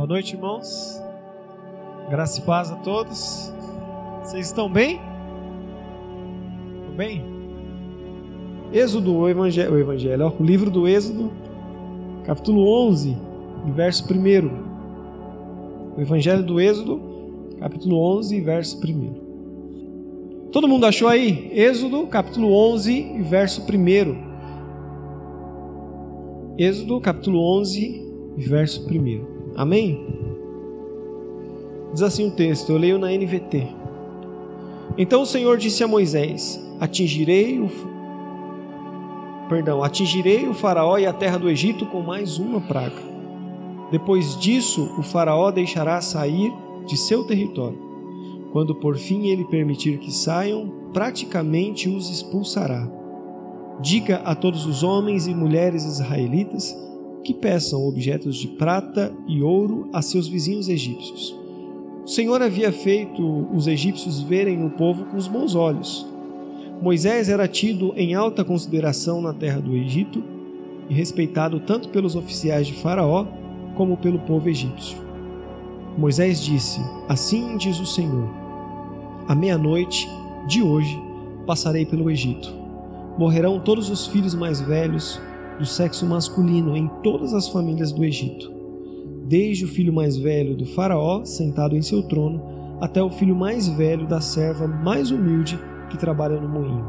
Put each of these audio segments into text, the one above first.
Boa noite, irmãos. Graça e paz a todos. Vocês estão bem? Estão bem? Êxodo, o evangelho, o, evangelho ó, o livro do Êxodo, capítulo 11, verso 1. O evangelho do Êxodo, capítulo 11, verso 1. Todo mundo achou aí? Êxodo, capítulo 11, verso 1. Êxodo, capítulo 11, verso 1. Amém? Diz assim o texto, eu leio na NVT. Então o Senhor disse a Moisés: Atingirei o Perdão, atingirei o faraó e a terra do Egito com mais uma praga. Depois disso, o faraó deixará sair de seu território. Quando por fim ele permitir que saiam, praticamente os expulsará. Diga a todos os homens e mulheres israelitas que peçam objetos de prata e ouro a seus vizinhos egípcios. O Senhor havia feito os egípcios verem o povo com os bons olhos. Moisés era tido em alta consideração na terra do Egito e respeitado tanto pelos oficiais de Faraó como pelo povo egípcio. Moisés disse: Assim diz o Senhor: À meia-noite de hoje passarei pelo Egito. Morrerão todos os filhos mais velhos do sexo masculino em todas as famílias do Egito, desde o filho mais velho do Faraó, sentado em seu trono, até o filho mais velho da serva mais humilde que trabalha no moinho.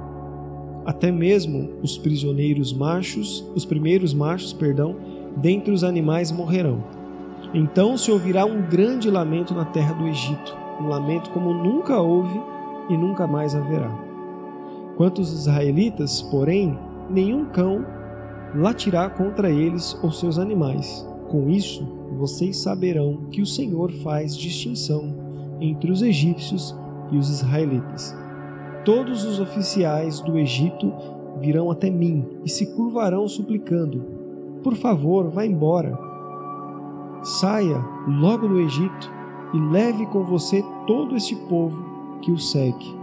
Até mesmo os prisioneiros machos, os primeiros machos, perdão, dentre os animais morrerão. Então se ouvirá um grande lamento na terra do Egito, um lamento como nunca houve e nunca mais haverá. Quanto aos israelitas, porém, nenhum cão latirá contra eles ou seus animais. Com isso, vocês saberão que o Senhor faz distinção entre os egípcios e os israelitas. Todos os oficiais do Egito virão até mim e se curvarão suplicando: Por favor, vá embora. Saia logo do Egito e leve com você todo este povo que o segue.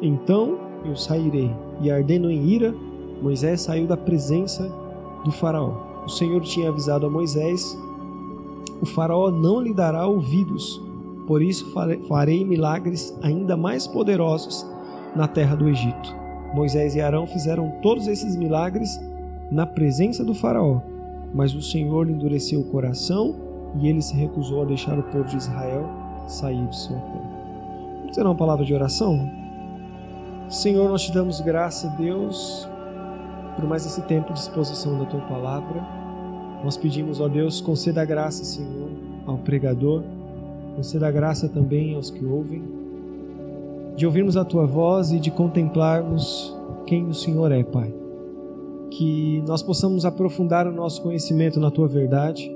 Então eu sairei, e ardendo em ira, Moisés saiu da presença do Faraó. O Senhor tinha avisado a Moisés: O Faraó não lhe dará ouvidos, por isso farei milagres ainda mais poderosos na terra do Egito. Moisés e Arão fizeram todos esses milagres na presença do Faraó, mas o Senhor lhe endureceu o coração e ele se recusou a deixar o povo de Israel sair de sua terra. Vamos ter uma palavra de oração? Senhor, nós te damos graça, Deus, por mais esse tempo de exposição da tua palavra. Nós pedimos, ó Deus, conceda graça, Senhor, ao pregador, conceda graça também aos que ouvem, de ouvirmos a tua voz e de contemplarmos quem o Senhor é, Pai. Que nós possamos aprofundar o nosso conhecimento na tua verdade.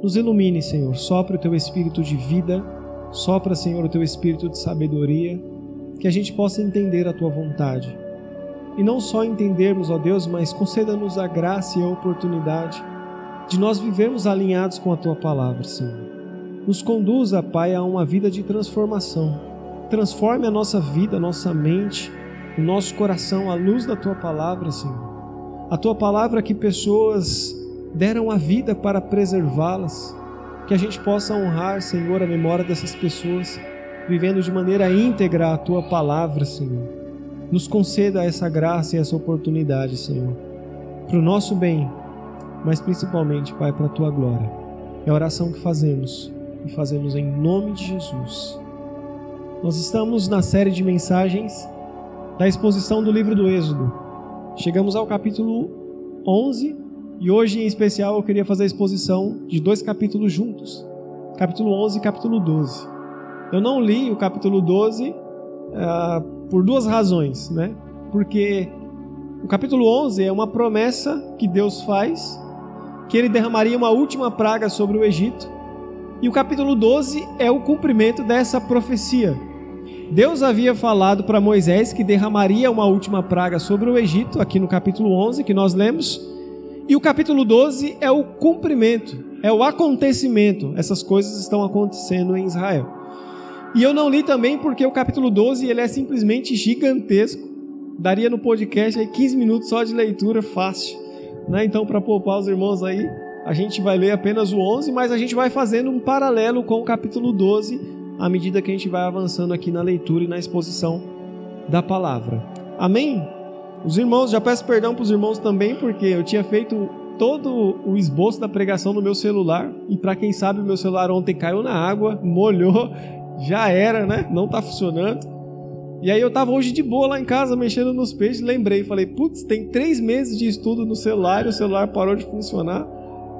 Nos ilumine, Senhor, sopra o teu espírito de vida, sopra, Senhor, o teu espírito de sabedoria, que a gente possa entender a tua vontade e não só entendermos, ó Deus, mas conceda-nos a graça e a oportunidade de nós vivermos alinhados com a tua palavra, Senhor. Nos conduza, Pai, a uma vida de transformação. Transforme a nossa vida, a nossa mente, o nosso coração à luz da tua palavra, Senhor. A tua palavra que pessoas deram a vida para preservá-las. Que a gente possa honrar, Senhor, a memória dessas pessoas, vivendo de maneira íntegra a tua palavra, Senhor nos conceda essa graça e essa oportunidade, Senhor, para o nosso bem, mas principalmente, Pai, para a tua glória. É a oração que fazemos e fazemos em nome de Jesus. Nós estamos na série de mensagens da exposição do livro do Êxodo. Chegamos ao capítulo 11 e hoje, em especial, eu queria fazer a exposição de dois capítulos juntos, capítulo 11 e capítulo 12. Eu não li o capítulo 12 uh, por duas razões, né? Porque o capítulo 11 é uma promessa que Deus faz que ele derramaria uma última praga sobre o Egito. E o capítulo 12 é o cumprimento dessa profecia. Deus havia falado para Moisés que derramaria uma última praga sobre o Egito, aqui no capítulo 11 que nós lemos. E o capítulo 12 é o cumprimento, é o acontecimento. Essas coisas estão acontecendo em Israel. E eu não li também porque o capítulo 12 ele é simplesmente gigantesco. Daria no podcast aí 15 minutos só de leitura fácil. Né? Então, para poupar os irmãos aí, a gente vai ler apenas o 11, mas a gente vai fazendo um paralelo com o capítulo 12 à medida que a gente vai avançando aqui na leitura e na exposição da palavra. Amém? Os irmãos, já peço perdão para os irmãos também, porque eu tinha feito todo o esboço da pregação no meu celular e para quem sabe o meu celular ontem caiu na água, molhou, já era, né? Não está funcionando. E aí eu estava hoje de boa lá em casa mexendo nos peixes, lembrei, falei, putz, tem três meses de estudo no celular o celular parou de funcionar.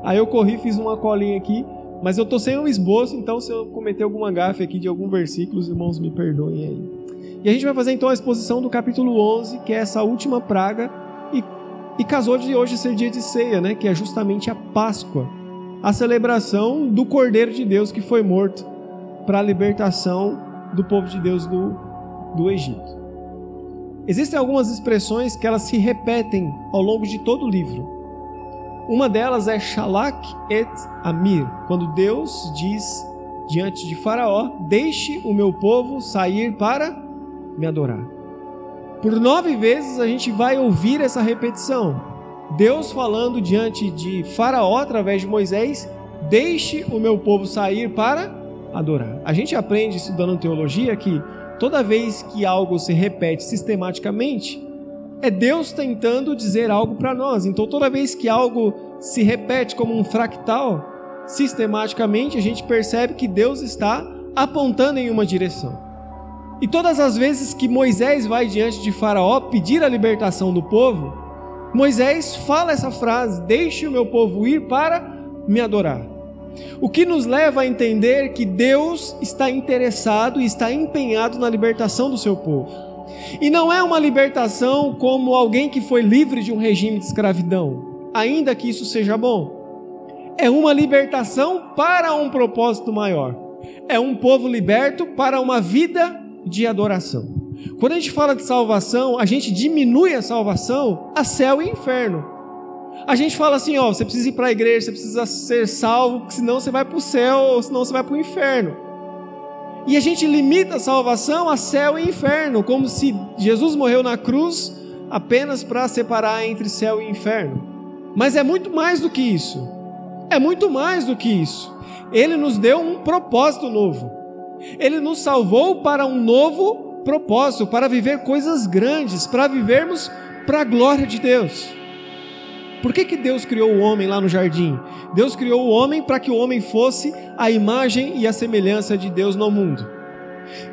Aí eu corri, fiz uma colinha aqui, mas eu tô sem um esboço, então se eu cometer alguma gafe aqui de algum versículo, os irmãos me perdoem aí. E a gente vai fazer então a exposição do capítulo 11, que é essa última praga, e, e casou de hoje ser dia de ceia, né? Que é justamente a Páscoa, a celebração do Cordeiro de Deus que foi morto para a libertação do povo de Deus do, do Egito. Existem algumas expressões que elas se repetem ao longo de todo o livro. Uma delas é Shalak et Amir, quando Deus diz diante de Faraó: Deixe o meu povo sair para me adorar. Por nove vezes a gente vai ouvir essa repetição. Deus falando diante de Faraó através de Moisés: Deixe o meu povo sair para adorar. A gente aprende estudando teologia que toda vez que algo se repete sistematicamente, é Deus tentando dizer algo para nós. Então, toda vez que algo se repete como um fractal, sistematicamente a gente percebe que Deus está apontando em uma direção. E todas as vezes que Moisés vai diante de Faraó pedir a libertação do povo, Moisés fala essa frase: Deixe o meu povo ir para me adorar. O que nos leva a entender que Deus está interessado e está empenhado na libertação do seu povo. E não é uma libertação como alguém que foi livre de um regime de escravidão, ainda que isso seja bom. É uma libertação para um propósito maior. É um povo liberto para uma vida de adoração. Quando a gente fala de salvação, a gente diminui a salvação a céu e inferno. A gente fala assim, ó, você precisa ir para a igreja, você precisa ser salvo, senão você vai para o céu, ou senão você vai para o inferno. E a gente limita a salvação a céu e inferno, como se Jesus morreu na cruz apenas para separar entre céu e inferno. Mas é muito mais do que isso. É muito mais do que isso. Ele nos deu um propósito novo. Ele nos salvou para um novo propósito, para viver coisas grandes, para vivermos para a glória de Deus. Por que, que Deus criou o homem lá no jardim? Deus criou o homem para que o homem fosse a imagem e a semelhança de Deus no mundo.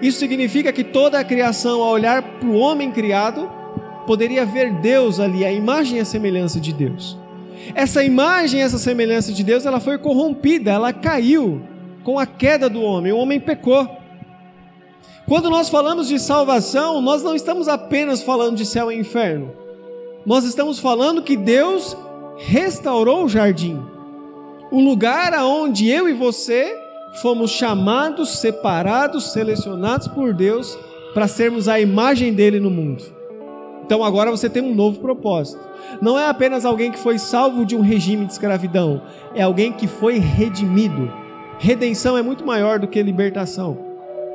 Isso significa que toda a criação, ao olhar para o homem criado, poderia ver Deus ali, a imagem e a semelhança de Deus. Essa imagem essa semelhança de Deus, ela foi corrompida, ela caiu com a queda do homem. O homem pecou. Quando nós falamos de salvação, nós não estamos apenas falando de céu e inferno. Nós estamos falando que Deus restaurou o jardim. O lugar aonde eu e você fomos chamados, separados, selecionados por Deus para sermos a imagem dele no mundo. Então agora você tem um novo propósito. Não é apenas alguém que foi salvo de um regime de escravidão, é alguém que foi redimido Redenção é muito maior do que libertação,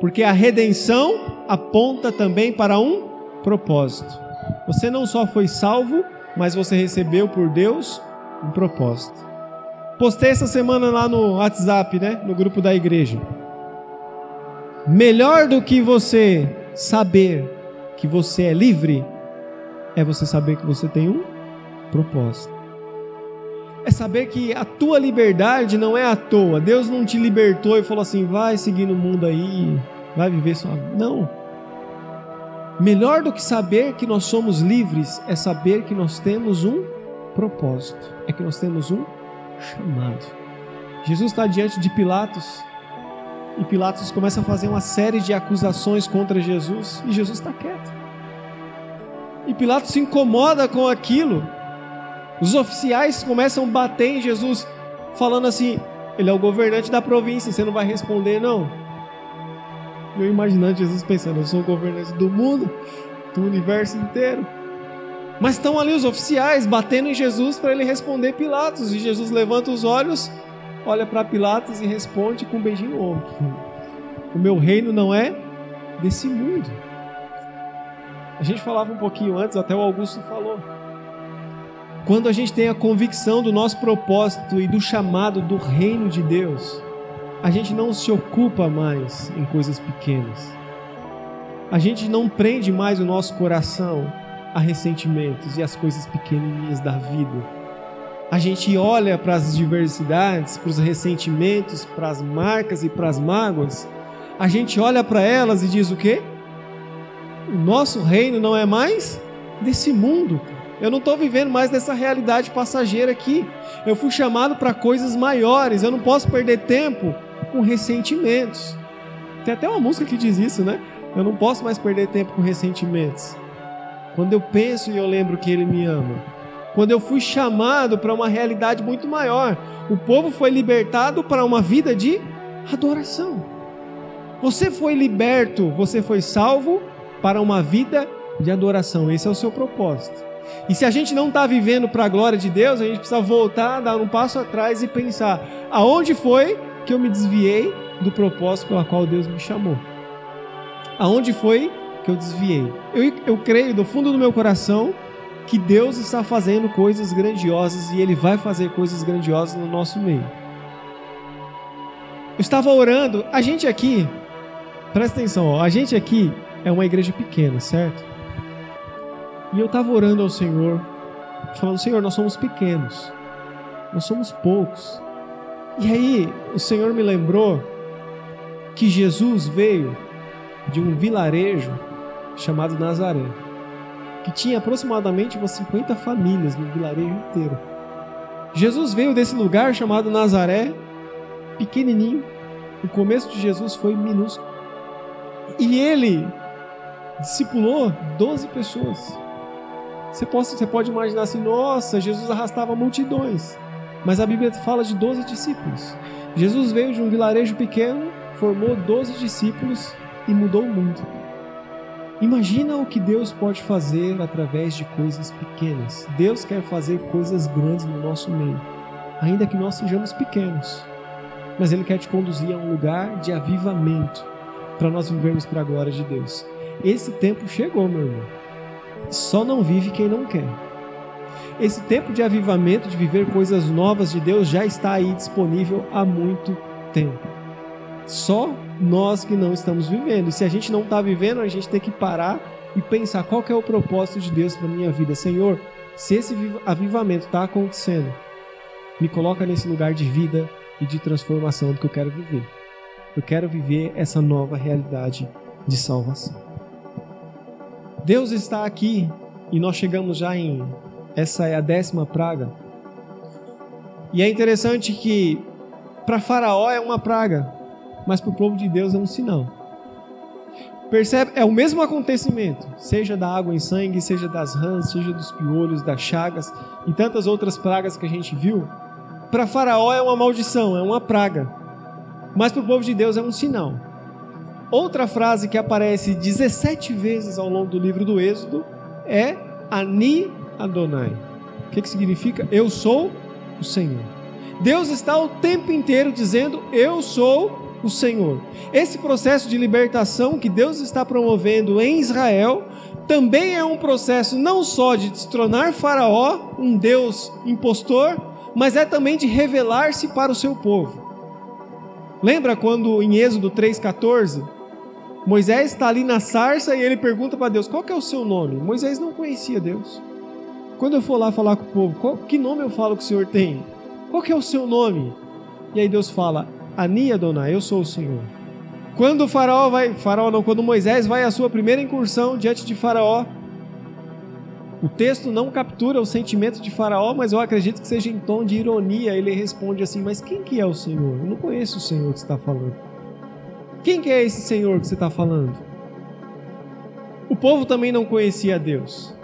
porque a redenção aponta também para um propósito. Você não só foi salvo, mas você recebeu por Deus um propósito. Postei essa semana lá no WhatsApp, né, no grupo da igreja. Melhor do que você saber que você é livre é você saber que você tem um propósito é saber que a tua liberdade não é à toa. Deus não te libertou e falou assim: vai seguir no mundo aí, vai viver vida. Não. Melhor do que saber que nós somos livres é saber que nós temos um propósito, é que nós temos um chamado. Jesus está diante de Pilatos e Pilatos começa a fazer uma série de acusações contra Jesus e Jesus está quieto. E Pilatos se incomoda com aquilo os oficiais começam a bater em Jesus, falando assim: ele é o governante da província, você não vai responder, não. Eu imaginando Jesus pensando: eu sou o governante do mundo, do universo inteiro. Mas estão ali os oficiais batendo em Jesus para ele responder Pilatos. E Jesus levanta os olhos, olha para Pilatos e responde com um beijinho no ombro: O meu reino não é desse mundo. A gente falava um pouquinho antes, até o Augusto falou. quando a gente tem a convicção do nosso propósito e do chamado do reino de Deus, a gente não se ocupa mais em coisas pequenas. A gente não prende mais o nosso coração a ressentimentos e as coisas pequenininhas da vida a gente olha para as diversidades, para os ressentimentos, para as marcas e para as mágoas, a gente olha para elas e diz o quê? O nosso reino não é mais desse mundo. Eu não estou vivendo mais dessa realidade passageira aqui. Eu fui chamado para coisas maiores. Eu não posso perder tempo com ressentimentos. Tem até uma música que diz isso, né? Eu não posso mais perder tempo com ressentimentos. Quando eu penso e eu lembro que Ele me ama, quando eu fui chamado para uma realidade muito maior. O povo foi libertado para uma vida de adoração. Você foi liberto, você foi salvo para uma vida de adoração. Esse é o seu propósito. E se a gente não está vivendo para a glória de Deus, a gente precisa voltar, dar um passo atrás e pensar: aonde foi que eu me desviei do propósito pelo qual Deus me chamou? Aonde foi que eu desviei? Eu, eu creio do fundo do meu coração que Deus está fazendo coisas grandiosas e Ele vai fazer coisas grandiosas no nosso meio. Eu estava orando, a gente aqui, presta atenção, ó, a gente aqui é uma igreja pequena, certo? E eu estava orando ao Senhor, falando: Senhor, nós somos pequenos, nós somos poucos. E aí o Senhor me lembrou que Jesus veio de um vilarejo chamado Nazaré que tinha aproximadamente umas 50 famílias no vilarejo inteiro. Jesus veio desse lugar chamado Nazaré, pequenininho. O começo de Jesus foi minúsculo. E ele discipulou 12 pessoas. Você pode, você pode imaginar assim: nossa, Jesus arrastava multidões. Mas a Bíblia fala de 12 discípulos. Jesus veio de um vilarejo pequeno, formou 12 discípulos e mudou o mundo. Imagina o que Deus pode fazer através de coisas pequenas. Deus quer fazer coisas grandes no nosso meio, ainda que nós sejamos pequenos. Mas Ele quer te conduzir a um lugar de avivamento para nós vivermos para a glória de Deus. Esse tempo chegou, meu irmão. Só não vive quem não quer. Esse tempo de avivamento, de viver coisas novas de Deus, já está aí disponível há muito tempo. Só nós que não estamos vivendo. E se a gente não está vivendo, a gente tem que parar e pensar qual é o propósito de Deus para minha vida. Senhor, se esse avivamento está acontecendo, me coloca nesse lugar de vida e de transformação do que eu quero viver. Eu quero viver essa nova realidade de salvação. Deus está aqui e nós chegamos já em essa é a décima praga. E é interessante que para Faraó é uma praga, mas para o povo de Deus é um sinal. Percebe? É o mesmo acontecimento, seja da água em sangue, seja das rãs, seja dos piolhos, das chagas e tantas outras pragas que a gente viu. Para Faraó é uma maldição, é uma praga, mas para o povo de Deus é um sinal. Outra frase que aparece 17 vezes ao longo do livro do Êxodo é Ani Adonai. O que, que significa? Eu sou o Senhor. Deus está o tempo inteiro dizendo: Eu sou o Senhor. Esse processo de libertação que Deus está promovendo em Israel também é um processo não só de destronar Faraó, um Deus impostor, mas é também de revelar-se para o seu povo. Lembra quando em Êxodo 3,14, Moisés está ali na sarça e ele pergunta para Deus: qual é o seu nome? Moisés não conhecia Deus. Quando eu for lá falar com o povo, qual, que nome eu falo que o Senhor tem? Qual é o seu nome? E aí Deus fala: Ani Adonai, eu sou o Senhor. Quando o faraó vai, faraó não, quando Moisés vai à sua primeira incursão diante de faraó, o texto não captura o sentimento de faraó, mas eu acredito que seja em tom de ironia. Ele responde assim: Mas quem que é o Senhor? Eu não conheço o Senhor que está falando. Quem que é esse Senhor que você está falando? O povo também não conhecia Deus.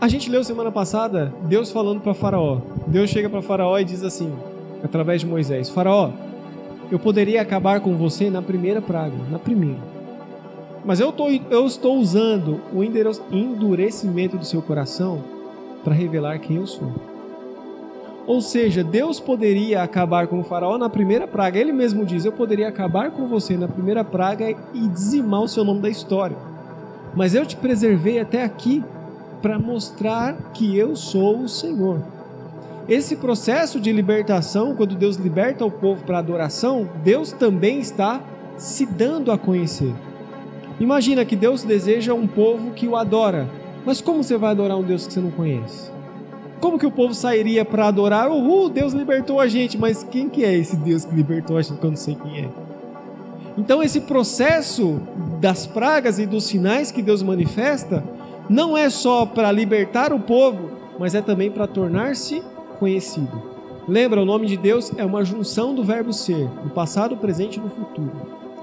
A gente leu semana passada Deus falando para Faraó. Deus chega para Faraó e diz assim, através de Moisés: Faraó, eu poderia acabar com você na primeira praga, na primeira. Mas eu, tô, eu estou usando o endurecimento do seu coração para revelar quem eu sou. Ou seja, Deus poderia acabar com o faraó na primeira praga. Ele mesmo diz: Eu poderia acabar com você na primeira praga e dizimar o seu nome da história. Mas eu te preservei até aqui para mostrar que eu sou o Senhor. Esse processo de libertação, quando Deus liberta o povo para adoração, Deus também está se dando a conhecer. Imagina que Deus deseja um povo que o adora, mas como você vai adorar um Deus que você não conhece? Como que o povo sairia para adorar? Uhul, Deus libertou a gente, mas quem que é esse Deus que libertou a gente que eu não sei quem é? Então esse processo das pragas e dos sinais que Deus manifesta não é só para libertar o povo, mas é também para tornar-se conhecido. Lembra, o nome de Deus é uma junção do verbo ser, no passado, presente e no futuro.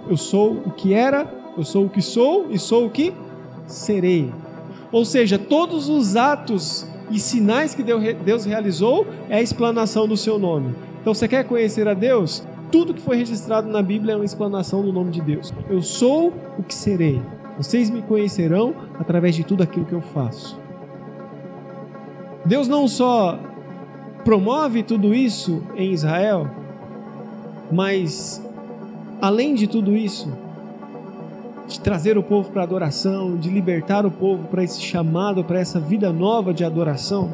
Eu sou o que era, eu sou o que sou e sou o que serei. Ou seja, todos os atos e sinais que Deus realizou é a explanação do seu nome. Então, você quer conhecer a Deus? Tudo que foi registrado na Bíblia é uma explanação do nome de Deus. Eu sou o que serei. Vocês me conhecerão através de tudo aquilo que eu faço. Deus não só promove tudo isso em Israel, mas além de tudo isso, de trazer o povo para adoração, de libertar o povo para esse chamado, para essa vida nova de adoração,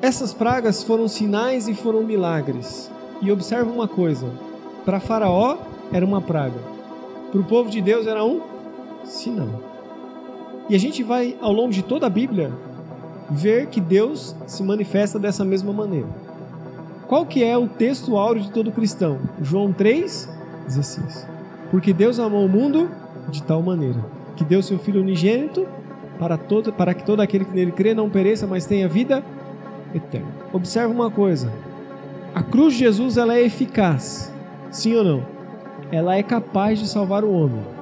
essas pragas foram sinais e foram milagres. E observa uma coisa: para Faraó era uma praga, para o povo de Deus era um sinal. E a gente vai, ao longo de toda a Bíblia, ver que Deus se manifesta dessa mesma maneira. Qual que é o texto áureo de todo cristão? João 3:16. Porque Deus amou o mundo de tal maneira que deu seu filho unigênito para todo para que todo aquele que nele crê não pereça, mas tenha vida eterna. Observa uma coisa. A cruz de Jesus ela é eficaz. Sim ou não? Ela é capaz de salvar o homem.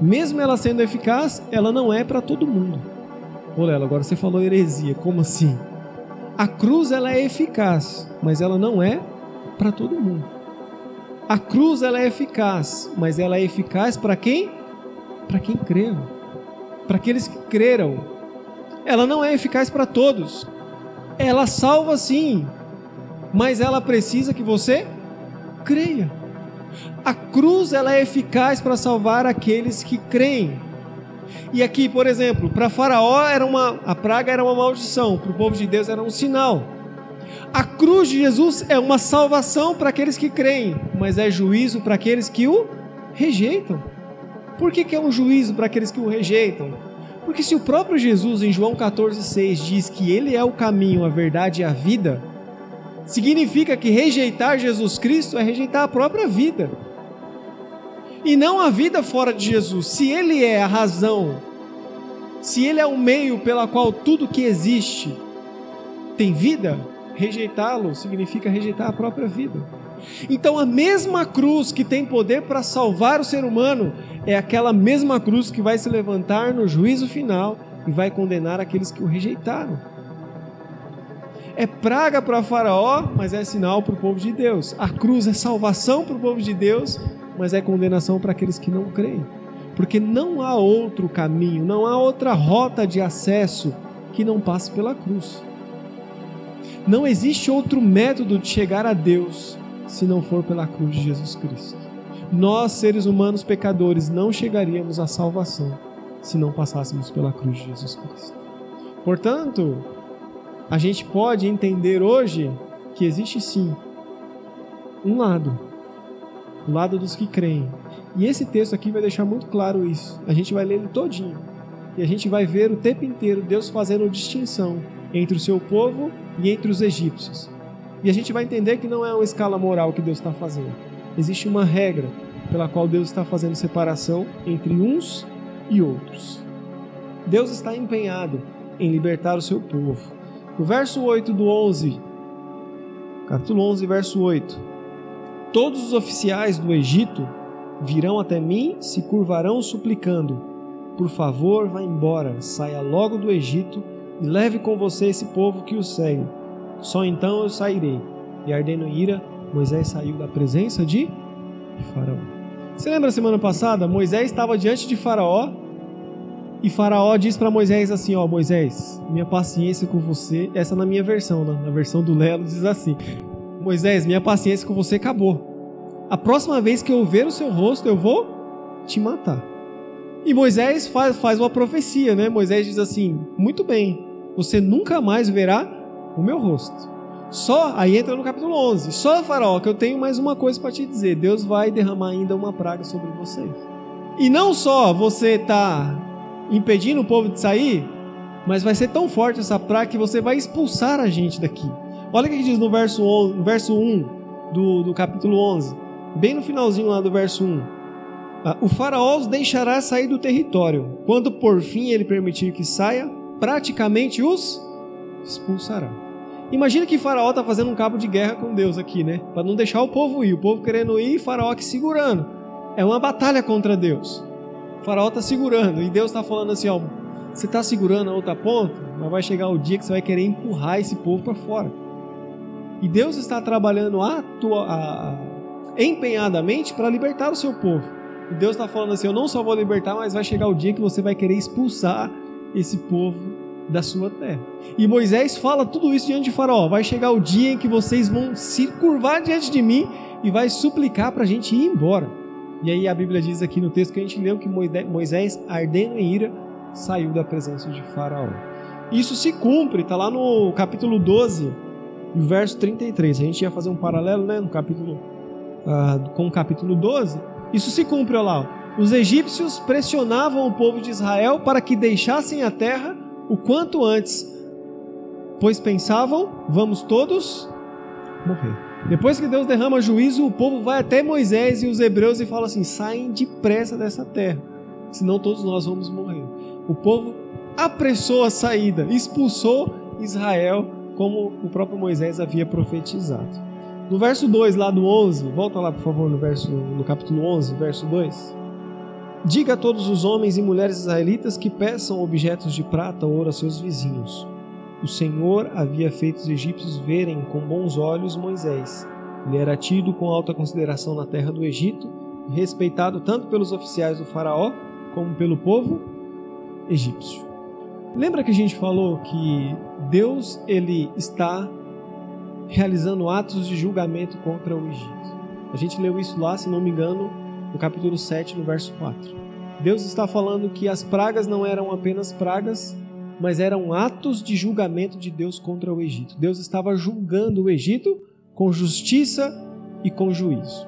Mesmo ela sendo eficaz, ela não é para todo mundo. Lelo, agora você falou heresia, como assim? A cruz ela é eficaz, mas ela não é para todo mundo. A cruz ela é eficaz, mas ela é eficaz para quem? Para quem creu. Para aqueles que creram. Ela não é eficaz para todos. Ela salva sim, mas ela precisa que você creia. A cruz ela é eficaz para salvar aqueles que creem. E aqui, por exemplo, para Faraó era uma a praga era uma maldição, para o povo de Deus era um sinal. A cruz de Jesus é uma salvação para aqueles que creem, mas é juízo para aqueles que o rejeitam. Por que, que é um juízo para aqueles que o rejeitam? Porque se o próprio Jesus, em João 14,6, diz que ele é o caminho, a verdade e a vida, significa que rejeitar Jesus Cristo é rejeitar a própria vida e não a vida fora de Jesus. Se Ele é a razão, se Ele é o meio pela qual tudo que existe tem vida, rejeitá-lo significa rejeitar a própria vida. Então, a mesma cruz que tem poder para salvar o ser humano é aquela mesma cruz que vai se levantar no juízo final e vai condenar aqueles que o rejeitaram. É praga para Faraó, mas é sinal para o povo de Deus. A cruz é salvação para o povo de Deus, mas é condenação para aqueles que não creem. Porque não há outro caminho, não há outra rota de acesso que não passe pela cruz. Não existe outro método de chegar a Deus se não for pela cruz de Jesus Cristo. Nós, seres humanos pecadores, não chegaríamos à salvação se não passássemos pela cruz de Jesus Cristo. Portanto, a gente pode entender hoje que existe sim um lado do lado dos que creem. E esse texto aqui vai deixar muito claro isso. A gente vai ler ele todinho. E a gente vai ver o tempo inteiro Deus fazendo distinção entre o seu povo e entre os egípcios. E a gente vai entender que não é uma escala moral que Deus está fazendo. Existe uma regra pela qual Deus está fazendo separação entre uns e outros. Deus está empenhado em libertar o seu povo. O verso 8 do 11, capítulo 11, verso 8. Todos os oficiais do Egito virão até mim, se curvarão suplicando: Por favor, vá embora, saia logo do Egito e leve com você esse povo que o segue. Só então eu sairei. E ardendo em ira, Moisés saiu da presença de Faraó. Você lembra semana passada? Moisés estava diante de Faraó e Faraó diz para Moisés assim: Ó, Moisés, minha paciência com você. Essa na minha versão, né? na versão do Lelo diz assim: Moisés, minha paciência com você acabou. A próxima vez que eu ver o seu rosto, eu vou te matar. E Moisés faz, faz uma profecia, né? Moisés diz assim: Muito bem, você nunca mais verá o meu rosto. Só, aí entra no capítulo 11. Só, Faraó, que eu tenho mais uma coisa para te dizer: Deus vai derramar ainda uma praga sobre vocês. E não só você está impedindo o povo de sair, mas vai ser tão forte essa praga que você vai expulsar a gente daqui. Olha o que diz no verso, 11, no verso 1 do, do capítulo 11, bem no finalzinho lá do verso 1. Ah, o faraó os deixará sair do território. Quando por fim ele permitir que saia, praticamente os expulsará. Imagina que Faraó está fazendo um cabo de guerra com Deus aqui, né? Para não deixar o povo ir. O povo querendo ir e Faraó aqui segurando. É uma batalha contra Deus. Faraó está segurando e Deus está falando assim: ó, você está segurando a outra ponta, mas vai chegar o dia que você vai querer empurrar esse povo para fora. E Deus está trabalhando atua, a, empenhadamente para libertar o seu povo. E Deus está falando assim: eu não só vou libertar, mas vai chegar o dia que você vai querer expulsar esse povo da sua terra. E Moisés fala tudo isso diante de Faraó: vai chegar o dia em que vocês vão se curvar diante de mim e vai suplicar para a gente ir embora. E aí a Bíblia diz aqui no texto que a gente leu que Moisés, ardendo em ira, saiu da presença de Faraó. Isso se cumpre, está lá no capítulo 12, verso 33. A gente ia fazer um paralelo né, no capítulo, uh, com o capítulo 12. Isso se cumpre, olha lá. Os egípcios pressionavam o povo de Israel para que deixassem a terra o quanto antes, pois pensavam: vamos todos morrer. Depois que Deus derrama juízo, o povo vai até Moisés e os hebreus e fala assim: saem depressa dessa terra, senão todos nós vamos morrer. O povo apressou a saída, expulsou Israel, como o próprio Moisés havia profetizado. No verso 2, lá do 11, volta lá por favor no, verso, no capítulo 11, verso 2. Diga a todos os homens e mulheres israelitas que peçam objetos de prata ou ouro a seus vizinhos o Senhor havia feito os egípcios verem com bons olhos Moisés. Ele era tido com alta consideração na terra do Egito e respeitado tanto pelos oficiais do faraó como pelo povo egípcio. Lembra que a gente falou que Deus ele está realizando atos de julgamento contra o Egito. A gente leu isso lá, se não me engano, no capítulo 7, no verso 4. Deus está falando que as pragas não eram apenas pragas mas eram atos de julgamento de Deus contra o Egito. Deus estava julgando o Egito com justiça e com juízo.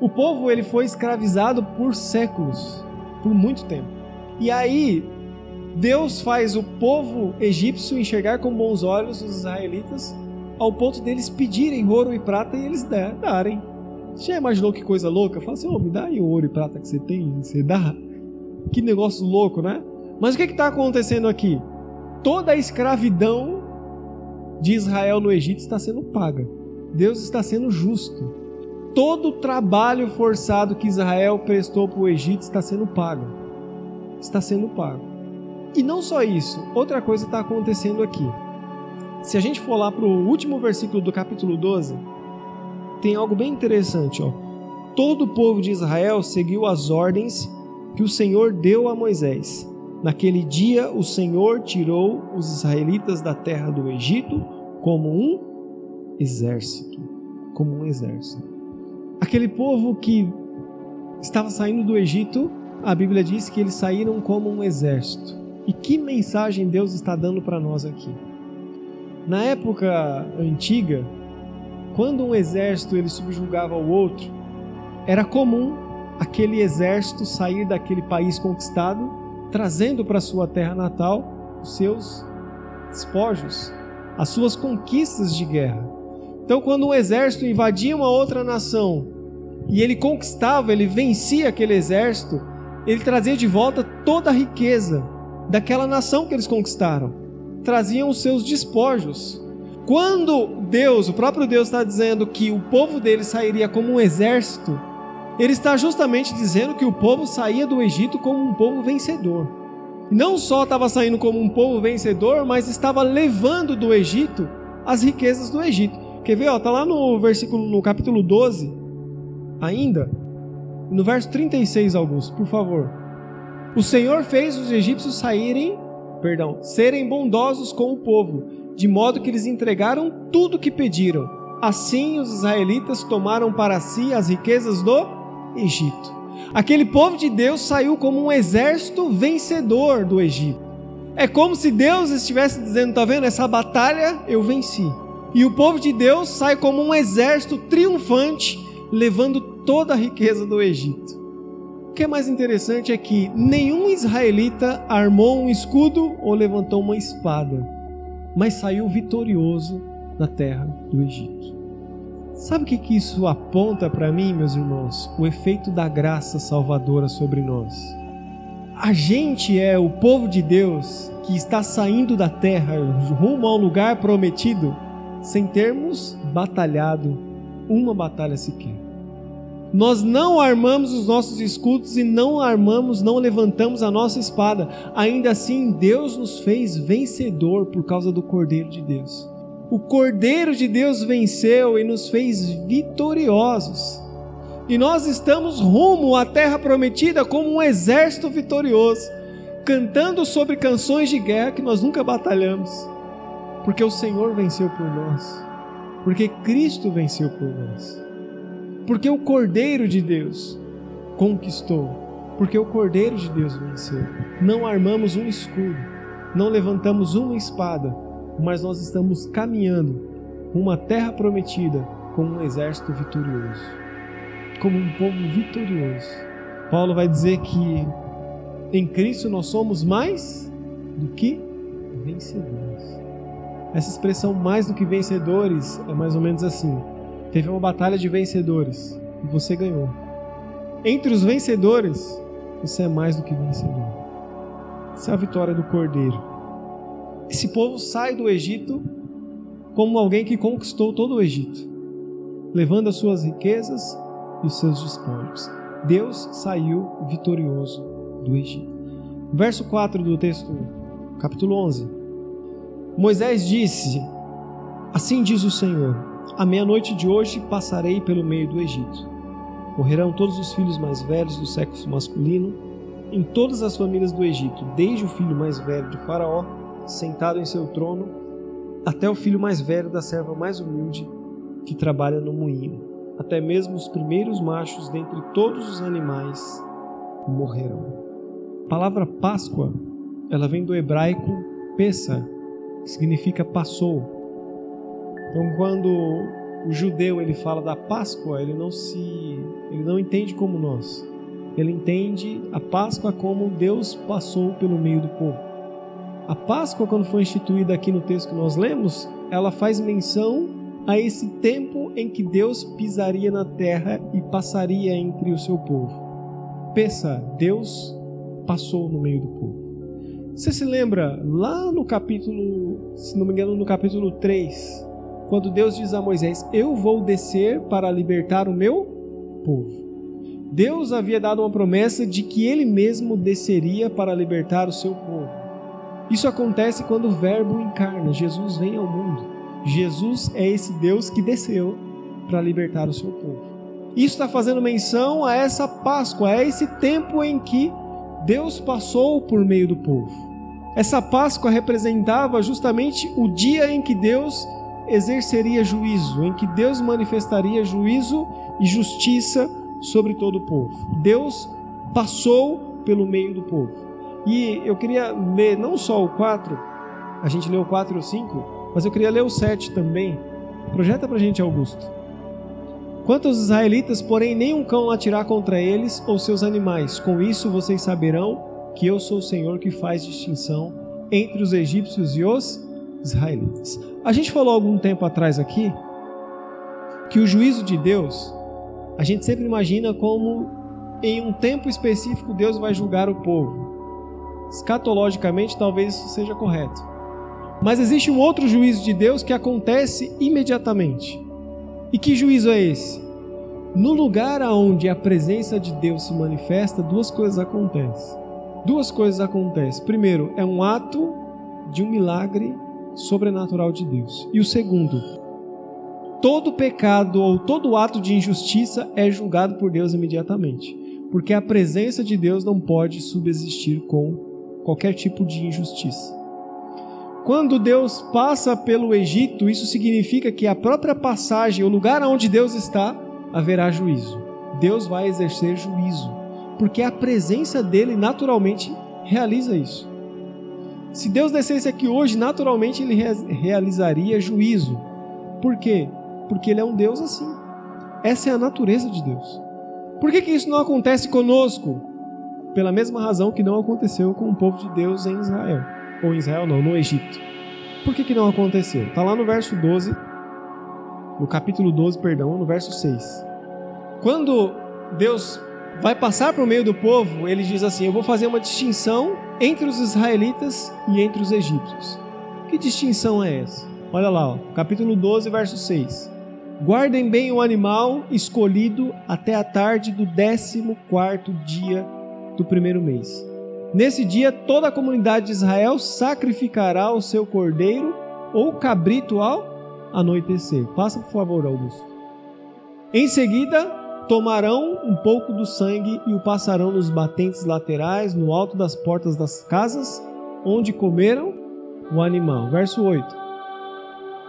O povo ele foi escravizado por séculos, por muito tempo. E aí Deus faz o povo egípcio enxergar com bons olhos os israelitas, ao ponto deles pedirem ouro e prata e eles darem. Você já imaginou que coisa louca? Fala assim, oh, me dá aí o ouro e prata que você tem, você dá. Que negócio louco, né? Mas o que está acontecendo aqui? Toda a escravidão de Israel no Egito está sendo paga. Deus está sendo justo. Todo o trabalho forçado que Israel prestou para o Egito está sendo pago. Está sendo pago. E não só isso, outra coisa está acontecendo aqui. Se a gente for lá para o último versículo do capítulo 12, tem algo bem interessante. Ó. Todo o povo de Israel seguiu as ordens que o Senhor deu a Moisés Naquele dia o Senhor tirou os israelitas da terra do Egito como um exército, como um exército. Aquele povo que estava saindo do Egito, a Bíblia diz que eles saíram como um exército. E que mensagem Deus está dando para nós aqui? Na época antiga, quando um exército ele subjugava o outro, era comum aquele exército sair daquele país conquistado trazendo para sua terra natal os seus despojos, as suas conquistas de guerra. Então, quando um exército invadia uma outra nação e ele conquistava, ele vencia aquele exército, ele trazia de volta toda a riqueza daquela nação que eles conquistaram. Traziam os seus despojos. Quando Deus, o próprio Deus, está dizendo que o povo dele sairia como um exército, ele está justamente dizendo que o povo saía do Egito como um povo vencedor. Não só estava saindo como um povo vencedor, mas estava levando do Egito as riquezas do Egito. Quer ver? Está lá no versículo, no capítulo 12, ainda, no verso 36, Augusto, por favor. O Senhor fez os egípcios saírem, perdão, serem bondosos com o povo, de modo que eles entregaram tudo o que pediram. Assim os israelitas tomaram para si as riquezas do Egito. Aquele povo de Deus saiu como um exército vencedor do Egito. É como se Deus estivesse dizendo: tá vendo? Essa batalha eu venci. E o povo de Deus sai como um exército triunfante, levando toda a riqueza do Egito. O que é mais interessante é que nenhum israelita armou um escudo ou levantou uma espada, mas saiu vitorioso da terra do Egito. Sabe o que, isso aponta para mim, meus irmãos? O efeito da graça salvadora sobre nós. A gente é o povo de Deus que está saindo da terra rumo ao lugar prometido sem termos batalhado uma batalha sequer. Nós não armamos os nossos escudos e não armamos, não levantamos a nossa espada. Ainda assim, Deus nos fez vencedor por causa do Cordeiro de Deus. O Cordeiro de Deus venceu e nos fez vitoriosos. E nós estamos rumo à terra prometida como um exército vitorioso, cantando sobre canções de guerra que nós nunca batalhamos, porque o Senhor venceu por nós, porque Cristo venceu por nós, porque o Cordeiro de Deus conquistou, porque o Cordeiro de Deus venceu. Não armamos um escudo, não levantamos uma espada, mas nós estamos caminhando uma terra prometida como um exército vitorioso, como um povo vitorioso. Paulo vai dizer que em Cristo nós somos mais do que vencedores. Essa expressão mais do que vencedores é mais ou menos assim: teve uma batalha de vencedores e você ganhou. Entre os vencedores, você é mais do que vencedor. Essa é a vitória do Cordeiro. Esse povo sai do Egito como alguém que conquistou todo o Egito, levando as suas riquezas e os seus despojos. Deus saiu vitorioso do Egito. Verso 4 do texto, capítulo 11. Moisés disse: Assim diz o Senhor: À meia-noite de hoje passarei pelo meio do Egito. Morrerão todos os filhos mais velhos do sexo masculino em todas as famílias do Egito, desde o filho mais velho de Faraó sentado em seu trono, até o filho mais velho da serva mais humilde que trabalha no moinho. Até mesmo os primeiros machos dentre todos os animais morrerão. A palavra Páscoa, ela vem do hebraico Pessa, que significa passou. Então, quando o judeu ele fala da Páscoa, ele não se, ele não entende como nós. Ele entende a Páscoa como Deus passou pelo meio do povo. A Páscoa, quando foi instituída aqui no texto que nós lemos, ela faz menção a esse tempo em que Deus pisaria na terra e passaria entre o seu povo. Pensa, Deus passou no meio do povo. Você se lembra lá no capítulo, se não me engano, no capítulo 3, quando Deus diz a Moisés: Eu vou descer para libertar o meu povo. Deus havia dado uma promessa de que ele mesmo desceria para libertar o seu. Isso acontece quando o Verbo encarna, Jesus vem ao mundo. Jesus é esse Deus que desceu para libertar o seu povo. Isso está fazendo menção a essa Páscoa, a esse tempo em que Deus passou por meio do povo. Essa Páscoa representava justamente o dia em que Deus exerceria juízo, em que Deus manifestaria juízo e justiça sobre todo o povo. Deus passou pelo meio do povo. E eu queria ler não só o 4, a gente leu o 4 e o 5, mas eu queria ler o 7 também. Projeta pra gente, Augusto. Quanto aos israelitas, porém, nenhum cão atirar contra eles ou seus animais. Com isso vocês saberão que eu sou o Senhor que faz distinção entre os egípcios e os israelitas. A gente falou algum tempo atrás aqui que o juízo de Deus, a gente sempre imagina como em um tempo específico Deus vai julgar o povo. Escatologicamente, talvez isso seja correto. Mas existe um outro juízo de Deus que acontece imediatamente. E que juízo é esse? No lugar aonde a presença de Deus se manifesta, duas coisas acontecem. Duas coisas acontecem. Primeiro, é um ato de um milagre sobrenatural de Deus. E o segundo, todo pecado ou todo ato de injustiça é julgado por Deus imediatamente, porque a presença de Deus não pode subsistir com qualquer tipo de injustiça. Quando Deus passa pelo Egito, isso significa que a própria passagem, o lugar onde Deus está, haverá juízo. Deus vai exercer juízo. porque a presença dele naturalmente realiza isso. Se Deus descesse aqui hoje, naturalmente ele realizaria juízo. Por quê? Porque ele é um Deus assim. Essa é a natureza de Deus. Por que, que isso não acontece conosco? Pela mesma razão que não aconteceu com o povo de Deus em Israel. Ou em Israel não, no Egito. Por que, que não aconteceu? Está lá no verso 12, no capítulo 12, perdão, no verso 6. Quando Deus vai passar para o meio do povo, ele diz assim: Eu vou fazer uma distinção entre os israelitas e entre os egípcios. Que distinção é essa? Olha lá, ó, capítulo 12, verso 6. Guardem bem o animal escolhido até a tarde do décimo quarto dia do primeiro mês. Nesse dia, toda a comunidade de Israel sacrificará o seu cordeiro ou cabrito ao anoitecer. Passa, por favor, Augusto. Em seguida, tomarão um pouco do sangue e o passarão nos batentes laterais, no alto das portas das casas, onde comeram o animal. Verso 8.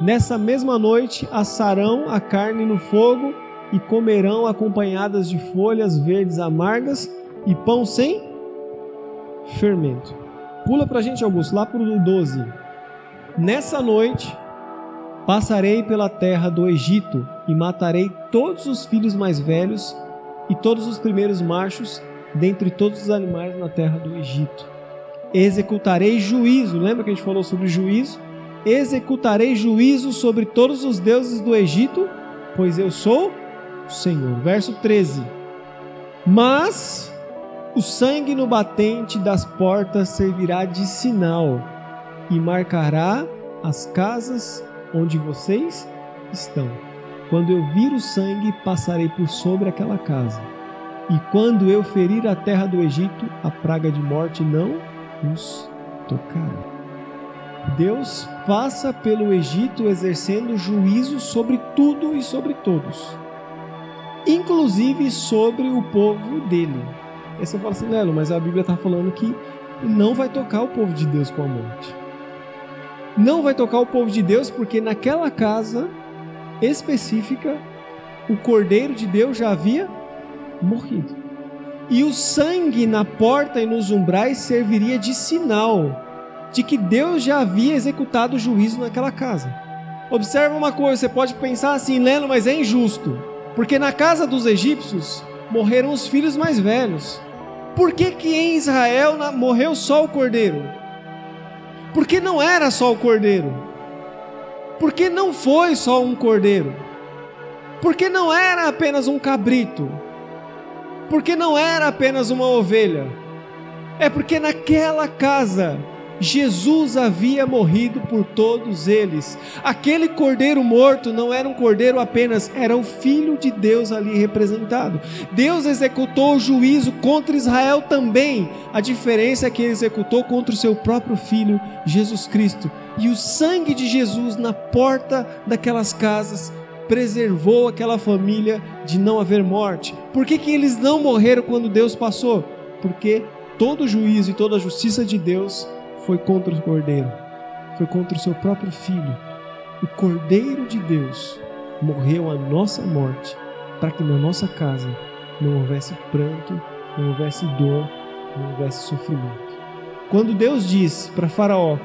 Nessa mesma noite assarão a carne no fogo e comerão acompanhadas de folhas verdes amargas e pão sem fermento. Pula para a gente, Augusto, lá para o 12. Nessa noite Passarei pela terra do Egito e matarei todos os filhos mais velhos e todos os primeiros machos dentre todos os animais na terra do Egito. Executarei juízo, lembra que a gente falou sobre juízo? Executarei juízo sobre todos os deuses do Egito, pois eu sou o Senhor. Verso 13. Mas o sangue no batente das portas servirá de sinal e marcará as casas onde vocês estão. Quando eu vir o sangue, passarei por sobre aquela casa. E quando eu ferir a terra do Egito, a praga de morte não os tocará. Deus passa pelo Egito exercendo juízo sobre tudo e sobre todos, inclusive sobre o povo dele. Aí você fala assim, Lelo, mas a Bíblia está falando que não vai tocar o povo de Deus com a morte não vai tocar o povo de Deus, porque naquela casa específica o Cordeiro de Deus já havia morrido. E o sangue na porta e nos umbrais serviria de sinal de que Deus já havia executado o juízo naquela casa. Observa uma coisa, você pode pensar assim, Leno, mas é injusto, porque na casa dos egípcios morreram os filhos mais velhos. Por que que em Israel morreu só o cordeiro? Porque não era só o cordeiro. Porque não foi só um cordeiro. Porque não era apenas um cabrito. Porque não era apenas uma ovelha. É porque naquela casa Jesus havia morrido por todos eles. Aquele cordeiro morto não era um cordeiro apenas, era o Filho de Deus ali representado. Deus executou o juízo contra Israel também. A diferença é que ele executou contra o seu próprio Filho, Jesus Cristo. E o sangue de Jesus na porta daquelas casas preservou aquela família de não haver morte. Por que, que eles não morreram quando Deus passou? Porque todo o juízo e toda a justiça de Deus foi contra o cordeiro, foi contra o seu próprio filho. O cordeiro de Deus morreu a nossa morte para que na nossa casa não houvesse pranto, não houvesse dor, não houvesse sofrimento. Quando Deus diz para Faraó: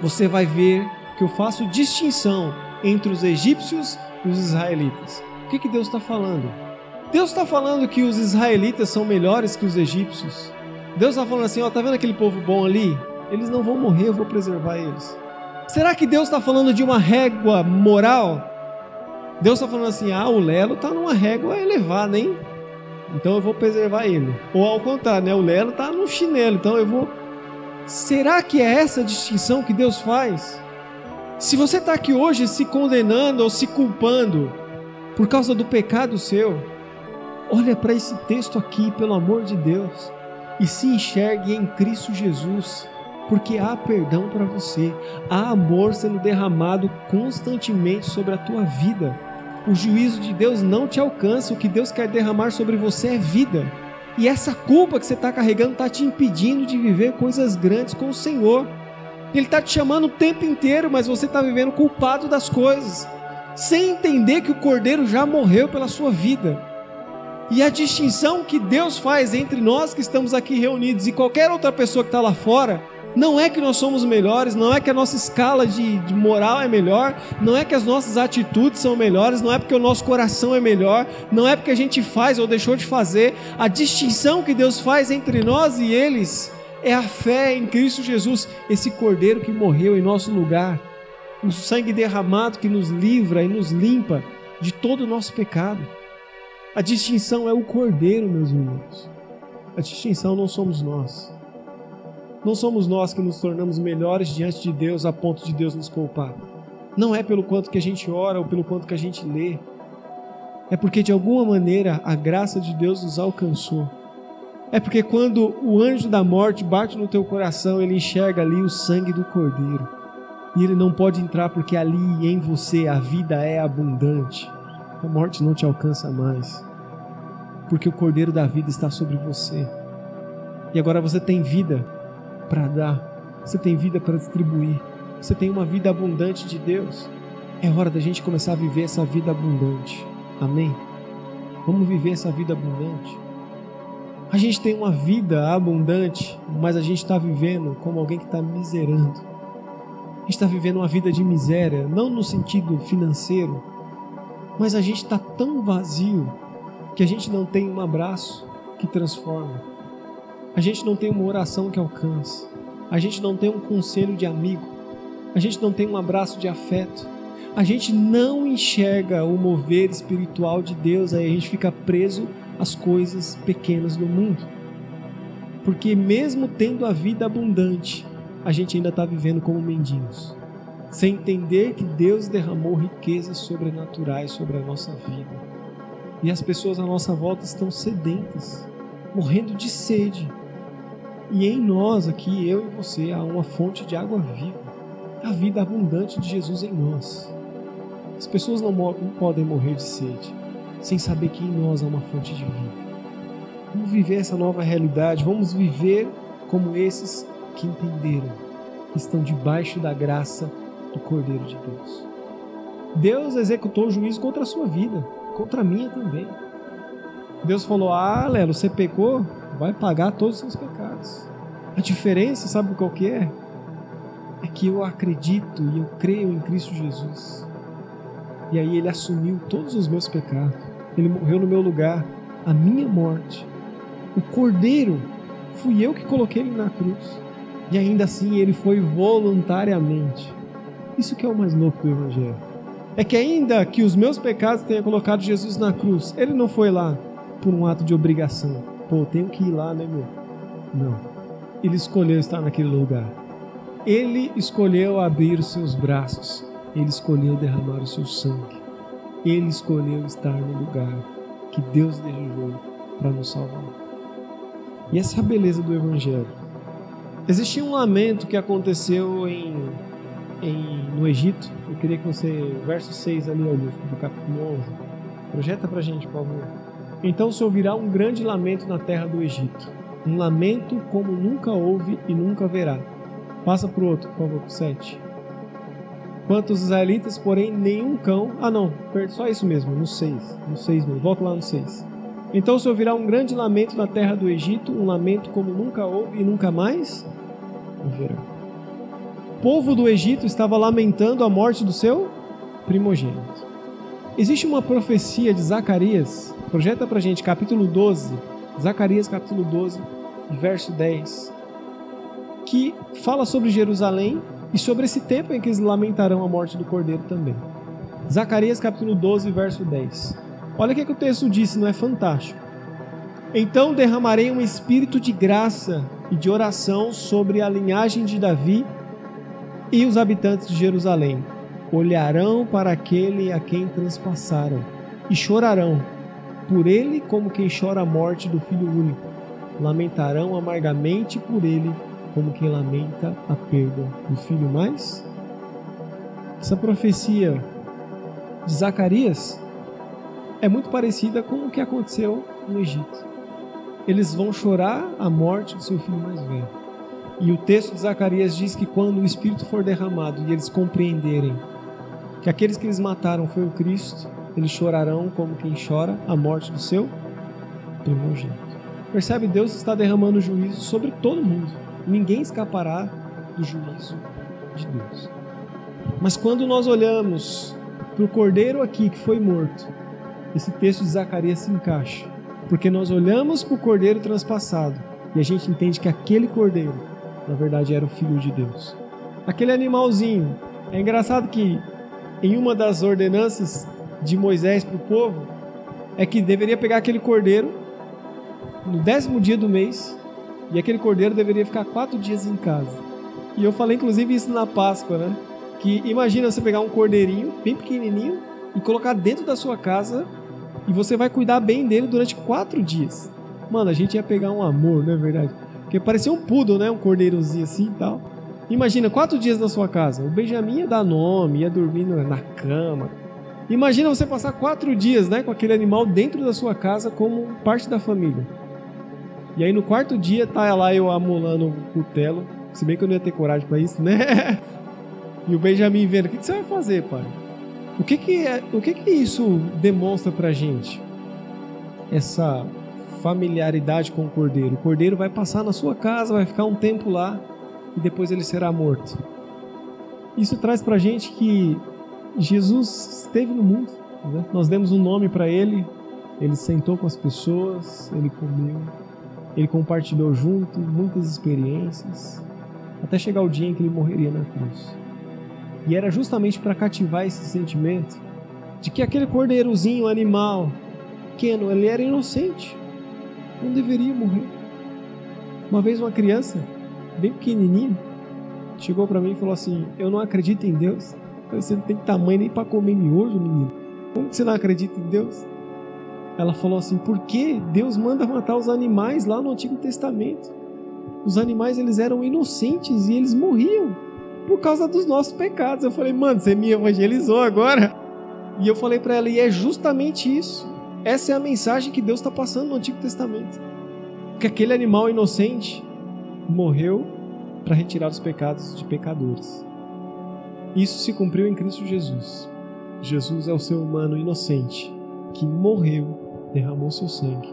Você vai ver que eu faço distinção entre os egípcios e os israelitas. O que, que Deus está falando? Deus está falando que os israelitas são melhores que os egípcios. Deus está falando assim: Ó, tá vendo aquele povo bom ali? Eles não vão morrer, eu vou preservar eles. Será que Deus está falando de uma régua moral? Deus está falando assim: ah, o Lelo está numa régua elevada, hein? Então eu vou preservar ele. Ou ao contrário, né? O Lelo está no chinelo, então eu vou. Será que é essa distinção que Deus faz? Se você está aqui hoje se condenando ou se culpando por causa do pecado seu, olha para esse texto aqui, pelo amor de Deus, e se enxergue em Cristo Jesus porque há perdão para você, há amor sendo derramado constantemente sobre a tua vida. O juízo de Deus não te alcança, o que Deus quer derramar sobre você é vida. E essa culpa que você está carregando está te impedindo de viver coisas grandes com o Senhor. Ele está te chamando o tempo inteiro, mas você está vivendo culpado das coisas, sem entender que o Cordeiro já morreu pela sua vida. E a distinção que Deus faz entre nós que estamos aqui reunidos e qualquer outra pessoa que está lá fora, não é que nós somos melhores, não é que a nossa escala de, de, moral é melhor, não é que as nossas atitudes são melhores, não é porque o nosso coração é melhor, não é porque a gente faz ou deixou de fazer. A distinção que Deus faz entre nós e eles é a fé em Cristo Jesus, esse cordeiro que morreu em nosso lugar, o sangue derramado que nos livra e nos limpa de todo o nosso pecado. A distinção é o cordeiro, meus irmãos. A distinção não somos nós. Não somos nós que nos tornamos melhores diante de Deus a ponto de Deus nos poupar. Não é pelo quanto que a gente ora ou pelo quanto que a gente lê. É porque de alguma maneira a graça de Deus nos alcançou. É porque quando o anjo da morte bate no teu coração, ele enxerga ali o sangue do cordeiro. E ele não pode entrar porque ali em você a vida é abundante. A morte não te alcança mais. Porque o cordeiro da vida está sobre você. E agora você tem vida para dar, você tem vida para distribuir, você tem uma vida abundante de Deus. É hora da gente começar a viver essa vida abundante. Amém? Vamos viver essa vida abundante. A gente tem uma vida abundante, mas a gente está vivendo como alguém que está miserando. A gente está vivendo uma vida de miséria, não no sentido financeiro, mas a gente está tão vazio que a gente não tem um abraço que transforma a gente não tem uma oração que alcance. A gente não tem um conselho de amigo. A gente não tem um abraço de afeto. A gente não enxerga o mover espiritual de Deus, aí a gente fica preso às coisas pequenas do mundo. Porque mesmo tendo a vida abundante, a gente ainda está vivendo como mendigos, sem entender que Deus derramou riquezas sobrenaturais sobre a nossa vida. E as pessoas à nossa volta estão sedentas, morrendo de sede, e em nós aqui, eu e você, há uma fonte de água viva, a vida abundante de Jesus em nós. As pessoas não, não podem morrer de sede sem saber que em nós há uma fonte de vida. Vamos viver essa nova realidade, vamos viver como esses que entenderam, que estão debaixo da graça do Cordeiro de Deus. Deus executou o juízo contra a sua vida, contra a minha também. Deus falou: Ah, Lelo, você pecou? vai pagar todos os seus pecados. A diferença, sabe qual que é? É que eu acredito e eu creio em Cristo Jesus. E aí ele assumiu todos os meus pecados. Ele morreu no meu lugar, a minha morte. O cordeiro fui eu que coloquei ele na cruz. E ainda assim ele foi voluntariamente. Isso que é o mais louco do evangelho. É que ainda que os meus pecados tenham colocado Jesus na cruz, ele não foi lá por um ato de obrigação pô, tenho que ir lá, né, meu? Não. Ele escolheu estar naquele lugar. Ele escolheu abrir os seus braços. Ele escolheu derramar o seu sangue. Ele escolheu estar no lugar que Deus desejou para nos salvar. E essa é a beleza do Evangelho. Existia um lamento que aconteceu em, em, no Egito. Eu queria que você, verso 6 ali, do capítulo 11. Projeta para gente, por favor. Então se ouvirá um grande lamento na terra do Egito, um lamento como nunca houve e nunca haverá. Passa para o outro, por favor, 7. Quanto os israelitas, porém, nenhum cão. Ah, não, só isso mesmo, no 6. No 6 mesmo, volta lá no 6. Então se ouvirá um grande lamento na terra do Egito, um lamento como nunca houve e nunca mais haverá. O povo do Egito estava lamentando a morte do seu primogênito. Existe uma profecia de Zacarias Projeta pra gente capítulo 12, Zacarias capítulo 12, verso 10, que fala sobre Jerusalém e sobre esse tempo em que eles lamentarão a morte do cordeiro também. Zacarias capítulo 12, verso 10. Olha o que, é que o texto disse, não é fantástico? Então derramarei um espírito de graça e de oração sobre a linhagem de Davi e os habitantes de Jerusalém. Olharão para aquele a quem transpassaram e chorarão por ele como quem chora a morte do filho único. Lamentarão amargamente por ele como quem lamenta a perda do filho mais. Essa profecia de Zacarias é muito parecida com o que aconteceu no Egito. Eles vão chorar a morte do seu filho mais velho. E o texto de Zacarias diz que quando o Espírito for derramado e eles compreenderem que aqueles que eles mataram foi o Cristo, eles chorarão como quem chora a morte do seu primogênito. Percebe? Deus está derramando juízo sobre todo mundo. Ninguém escapará do juízo de Deus. Mas quando nós olhamos para o cordeiro aqui que foi morto, esse texto de Zacarias se encaixa. Porque nós olhamos para o cordeiro transpassado e a gente entende que aquele cordeiro, na verdade, era o filho de Deus. Aquele animalzinho. É engraçado que em uma das ordenanças de Moisés para o povo é que deveria pegar aquele cordeiro no décimo dia do mês e aquele cordeiro deveria ficar quatro dias em casa. E eu falei inclusive isso na Páscoa, né? Que imagina você pegar um cordeirinho bem pequenininho e colocar dentro da sua casa e você vai cuidar bem dele durante quatro dias. Mano, a gente ia pegar um amor, não é verdade? Porque parecia um poodle, né? Um cordeirozinho assim e tal. Imagina, quatro dias na sua casa. O Benjamin ia dar nome, ia dormir na cama. Imagina você passar quatro dias, né? Com aquele animal dentro da sua casa como parte da família. E aí no quarto dia tá lá eu amolando o cutelo. Se bem que eu não ia ter coragem para isso, né? E o Benjamin vendo, o que, que você vai fazer, pai? O que que, é, o que que isso demonstra pra gente? Essa familiaridade com o cordeiro. O cordeiro vai passar na sua casa, vai ficar um tempo lá e depois ele será morto. Isso traz pra gente que Jesus esteve no mundo. Né? Nós demos um nome para ele, ele sentou com as pessoas, ele comeu, ele compartilhou junto muitas experiências, até chegar o dia em que ele morreria na cruz. E era justamente para cativar esse sentimento de que aquele cordeirozinho animal pequeno, ele era inocente, não deveria morrer. Uma vez uma criança, bem pequenininha, chegou para mim e falou assim: Eu não acredito em Deus. Você não tem tamanho nem para comer miojo, menino. Como que você não acredita em Deus? Ela falou assim: Por que Deus manda matar os animais lá no Antigo Testamento? Os animais eles eram inocentes e eles morriam por causa dos nossos pecados. Eu falei, mano, você me evangelizou agora? E eu falei para ela, e é justamente isso. Essa é a mensagem que Deus está passando no Antigo Testamento. Que aquele animal inocente morreu para retirar os pecados de pecadores. Isso se cumpriu em Cristo Jesus. Jesus é o ser humano inocente que morreu, derramou seu sangue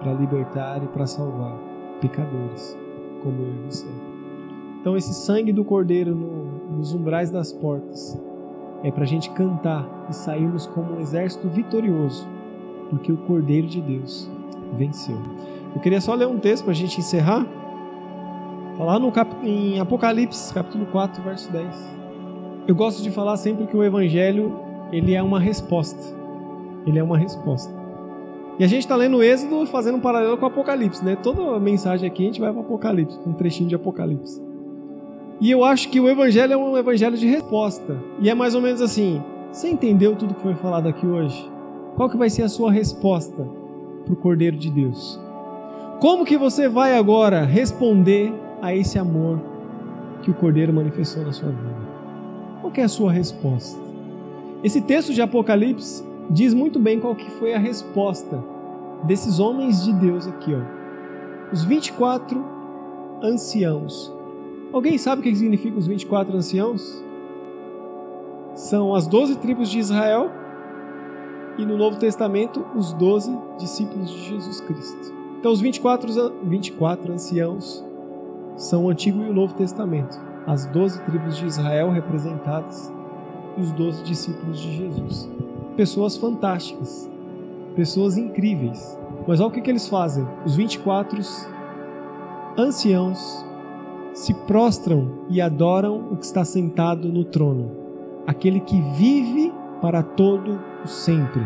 para libertar e para salvar pecadores como eu e você. Então, esse sangue do Cordeiro no, nos umbrais das portas é para a gente cantar e sairmos como um exército vitorioso, porque o Cordeiro de Deus venceu. Eu queria só ler um texto para a gente encerrar. Está lá no em Apocalipse, capítulo 4, verso 10. Eu gosto de falar sempre que o Evangelho ele é uma resposta. Ele é uma resposta. E a gente está lendo o Êxodo fazendo um paralelo com o Apocalipse, né? Toda mensagem aqui a gente vai para o Apocalipse, um trechinho de Apocalipse. E eu acho que o evangelho é um evangelho de resposta. E é mais ou menos assim: você entendeu tudo que foi falado aqui hoje? Qual que vai ser a sua resposta para o Cordeiro de Deus? Como que você vai agora responder a esse amor que o Cordeiro manifestou na sua vida? Qual é a sua resposta? Esse texto de Apocalipse diz muito bem qual que foi a resposta desses homens de Deus aqui, ó. Os 24 anciãos Alguém sabe o que significa os 24 anciãos? São as 12 tribos de Israel e no Novo Testamento os 12 discípulos de Jesus Cristo. Então os 24, 24 anciãos são o Antigo e o Novo Testamento. As 12 tribos de Israel representadas e os 12 discípulos de Jesus. Pessoas fantásticas, pessoas incríveis. Mas olha o que, que eles fazem. Os 24 anciãos se prostram e adoram o que está sentado no trono, aquele que vive para todo o sempre.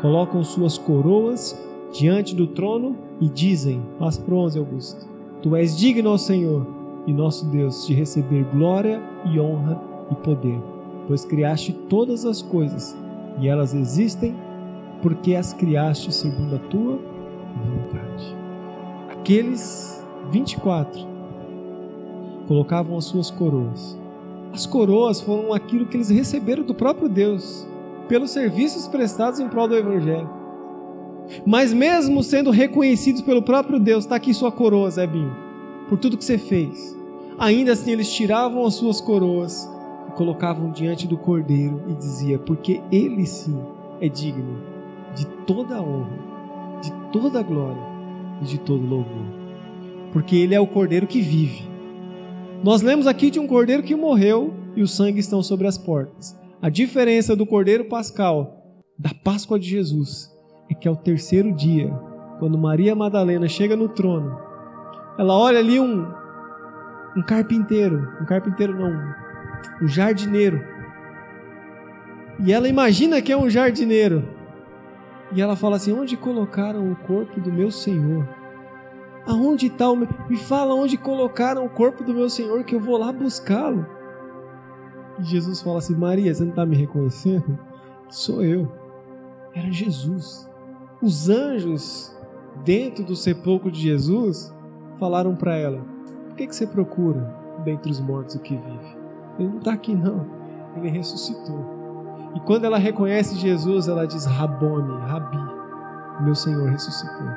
Colocam suas coroas diante do trono e dizem: Passa para 11, Augusto. Tu és digno, Senhor e nosso Deus, de receber glória e honra e poder, pois criaste todas as coisas e elas existem porque as criaste segundo a tua vontade. Aqueles 24 colocavam as suas coroas. As coroas foram aquilo que eles receberam do próprio Deus, pelos serviços prestados em prol do Evangelho. Mas mesmo sendo reconhecidos pelo próprio Deus, está aqui sua coroa, Zebinho, por tudo que você fez. Ainda assim, eles tiravam as suas coroas e colocavam diante do Cordeiro e dizia: porque ele sim é digno de toda a honra, de toda a glória e de todo louvor. Porque ele é o cordeiro que vive. Nós lemos aqui de um cordeiro que morreu e o sangue estão sobre as portas. A diferença do cordeiro pascal da Páscoa de Jesus é que ao terceiro dia, quando Maria Madalena chega no trono, ela olha ali um um carpinteiro, um carpinteiro não, um jardineiro. E ela imagina que é um jardineiro. E ela fala assim: Onde colocaram o corpo do meu Senhor? Aonde está o meu... Me fala onde colocaram o corpo do meu Senhor, que eu vou lá buscá-lo. E Jesus fala assim: Maria, você não está me reconhecendo? Sou eu. Era Jesus. Os anjos dentro do sepulcro de Jesus falaram para ela: Por que, que você procura dentre os mortos o que vive? Ele não está aqui, não. Ele ressuscitou. E quando ela reconhece Jesus, ela diz: Rabone, Rabi, meu Senhor ressuscitou.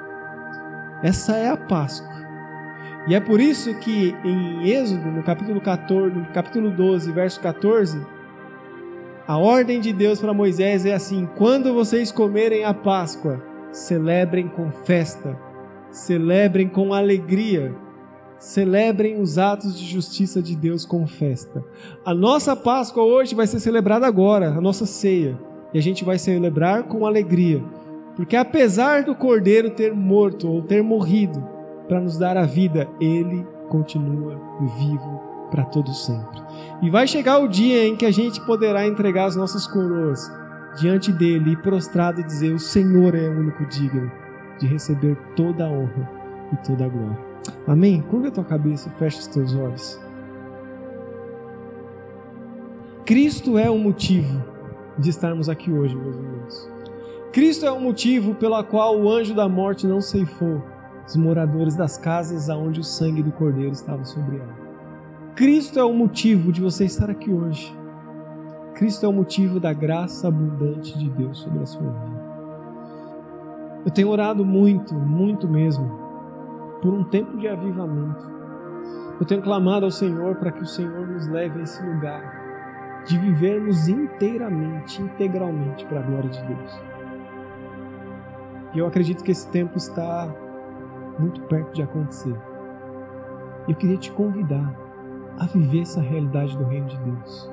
Essa é a Páscoa. E é por isso que em Êxodo, no capítulo 14, no capítulo 12, verso 14, a ordem de Deus para Moisés é assim: quando vocês comerem a Páscoa, celebrem com festa, celebrem com alegria, celebrem os atos de justiça de Deus com festa. A nossa Páscoa hoje vai ser celebrada agora, a nossa ceia, e a gente vai celebrar com alegria, porque apesar do cordeiro ter morto ou ter morrido para nos dar a vida, ele continua vivo para todo sempre. E vai chegar o dia em que a gente poderá entregar as nossas coroas diante dele e prostrado dizer: O Senhor é o único digno de receber toda a honra e toda a glória. Amém? Curva a tua cabeça e fecha os teus olhos. Cristo é o motivo de estarmos aqui hoje, meus irmãos. Cristo é o motivo pela qual o anjo da morte não ceifou os moradores das casas aonde o sangue do cordeiro estava sobre ela. Cristo é o motivo de você estar aqui hoje. Cristo é o motivo da graça abundante de Deus sobre a sua vida. Eu tenho orado muito, muito mesmo, por um tempo de avivamento. Eu tenho clamado ao Senhor para que o Senhor nos leve a esse lugar de vivermos inteiramente, integralmente para a glória de Deus. E eu acredito que esse tempo está muito perto de acontecer. Eu queria te convidar a viver essa realidade do reino de Deus.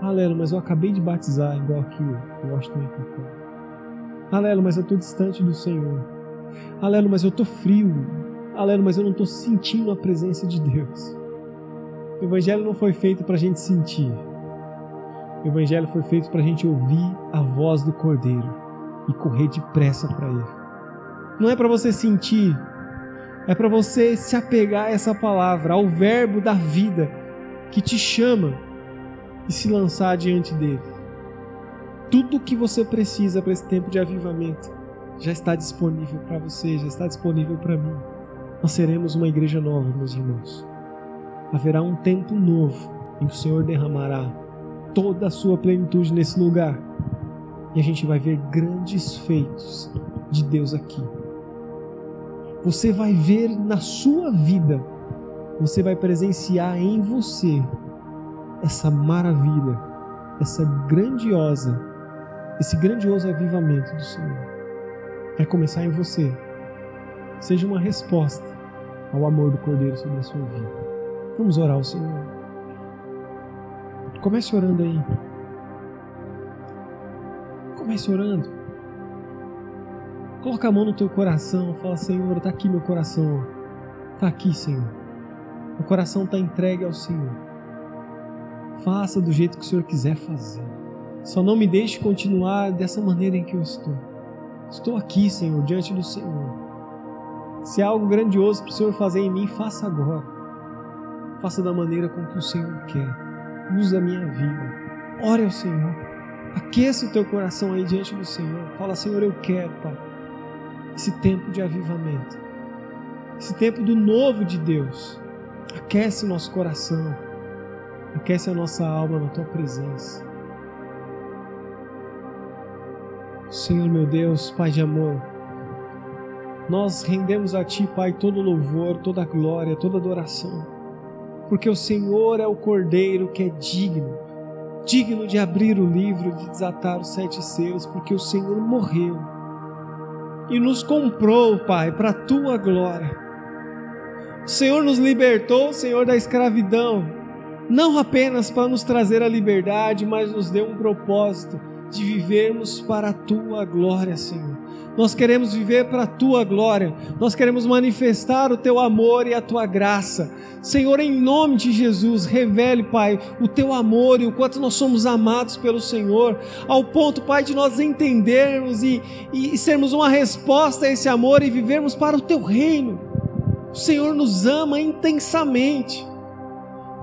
Ah, Lelo, mas eu acabei de batizar, igual aqui o Washington e Ah, Lelo, mas eu estou distante do Senhor. Ah, Lelo, mas eu estou frio. Alelo, mas eu não estou sentindo a presença de Deus. O Evangelho não foi feito para a gente sentir. O Evangelho foi feito para a gente ouvir a voz do Cordeiro e correr depressa para Ele. Não é para você sentir, é para você se apegar a essa palavra, ao Verbo da vida que te chama e se lançar diante dele. Tudo o que você precisa para esse tempo de avivamento já está disponível para você, já está disponível para mim nós seremos uma igreja nova, meus irmãos. Haverá um tempo novo em que o Senhor derramará toda a sua plenitude nesse lugar. E a gente vai ver grandes feitos de Deus aqui. Você vai ver na sua vida, você vai presenciar em você essa maravilha, essa grandiosa, esse grandioso avivamento do Senhor. Vai começar em você seja uma resposta ao amor do Cordeiro sobre a sua vida. Vamos orar ao Senhor. Comece orando aí. Comece orando. Coloca a mão no teu coração. Fala, Senhor, está aqui meu coração. Está aqui, Senhor. O coração está entregue ao Senhor. Faça do jeito que o Senhor quiser fazer. Só não me deixe continuar dessa maneira em que eu estou. Estou aqui, Senhor, diante do Senhor. Se há algo grandioso para o Senhor fazer em mim, faça agora. Faça da maneira com que o Senhor quer. Usa a minha vida. Ore ao Senhor. Aqueça o teu coração aí diante do Senhor. Fala, Senhor, eu quero, Pai, esse tempo de avivamento. Esse tempo do novo de Deus. Aquece o nosso coração. Aquece a nossa alma na tua presença. Senhor meu Deus, Pai de amor, nós rendemos a Ti, Pai, todo louvor, toda glória, toda adoração, porque o Senhor é o Cordeiro que é digno, digno de abrir o livro, de desatar os sete selos, porque o Senhor morreu. e nos comprou, Pai, para a tua glória. O Senhor nos libertou, Senhor, da escravidão, não apenas para nos trazer a liberdade, mas nos deu um propósito de vivermos para a tua glória, Senhor. Nós queremos viver para a tua glória, nós queremos manifestar o teu amor e a tua graça. Senhor, em nome de Jesus, revele, Pai, o teu amor e o quanto nós somos amados pelo Senhor, ao ponto, Pai, de nós entendermos e, e, sermos uma resposta a esse amor e vivermos para o teu reino. O Senhor nos ama intensamente.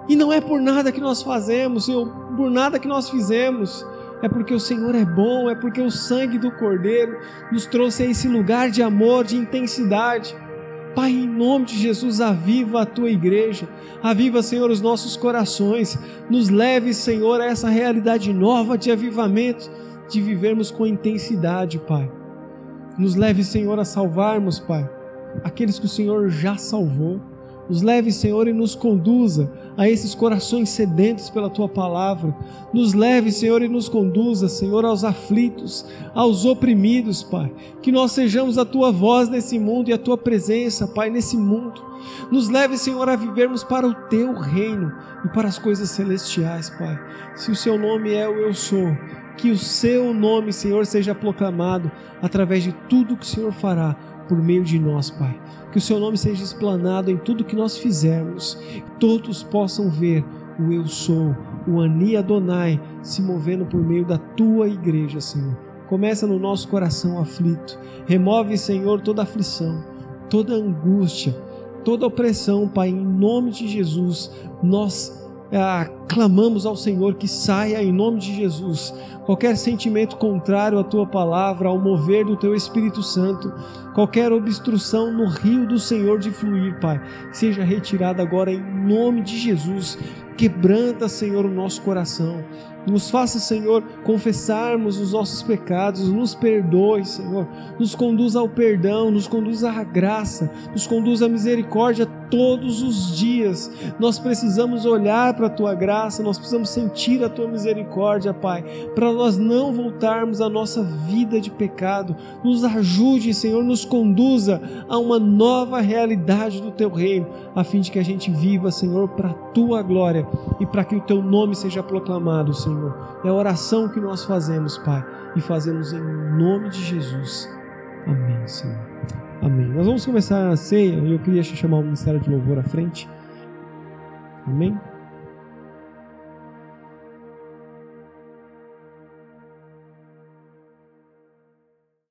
E não é por nada que nós fazemos, Senhor, por nada que nós fizemos, é porque o Senhor é bom, é porque o sangue do Cordeiro nos trouxe a esse lugar de amor, de intensidade. Pai, em nome de Jesus, aviva a tua igreja, aviva, Senhor, os nossos corações, nos leve, Senhor, a essa realidade nova de avivamento, de vivermos com intensidade, Pai. Nos leve, Senhor, a salvarmos, Pai, aqueles que o Senhor já salvou nos leve, Senhor, e nos conduza a esses corações sedentos pela tua palavra. Nos leve, Senhor, e nos conduza, Senhor, aos aflitos, aos oprimidos, Pai. Que nós sejamos a tua voz nesse mundo e a tua presença, Pai, nesse mundo. Nos leve, Senhor, a vivermos para o teu reino e para as coisas celestiais, Pai. Se o seu nome é o Eu Sou, que o seu nome, Senhor, seja proclamado através de tudo que o Senhor fará por meio de nós, Pai. Que o seu nome seja explanado em tudo que nós fizermos, todos possam ver o Eu Sou, o Ani Adonai, se movendo por meio da tua igreja, Senhor. Começa no nosso coração aflito, remove, Senhor, toda aflição, toda angústia, toda opressão, Pai, em nome de Jesus, nós ah, clamamos ao Senhor que saia em nome de Jesus qualquer sentimento contrário à tua palavra, ao mover do teu Espírito Santo, qualquer obstrução no rio do Senhor de fluir, Pai, seja retirada agora em nome de Jesus. Quebranta, Senhor, o nosso coração. Nos faça, Senhor, confessarmos os nossos pecados, nos perdoe, Senhor. Nos conduz ao perdão, nos conduz à graça, nos conduz à misericórdia todos os dias. Nós precisamos olhar para a tua graça, nós precisamos sentir a tua misericórdia, Pai, para nós não voltarmos à nossa vida de pecado. Nos ajude, Senhor, nos conduza a uma nova realidade do teu reino, a fim de que a gente viva, Senhor, para a tua glória e para que o teu nome seja proclamado, Senhor. É a oração que nós fazemos, Pai, e fazemos em nome de Jesus. Amém, Senhor. Amém. Nós vamos começar a ceia e eu queria chamar o Ministério de Louvor à frente. Amém?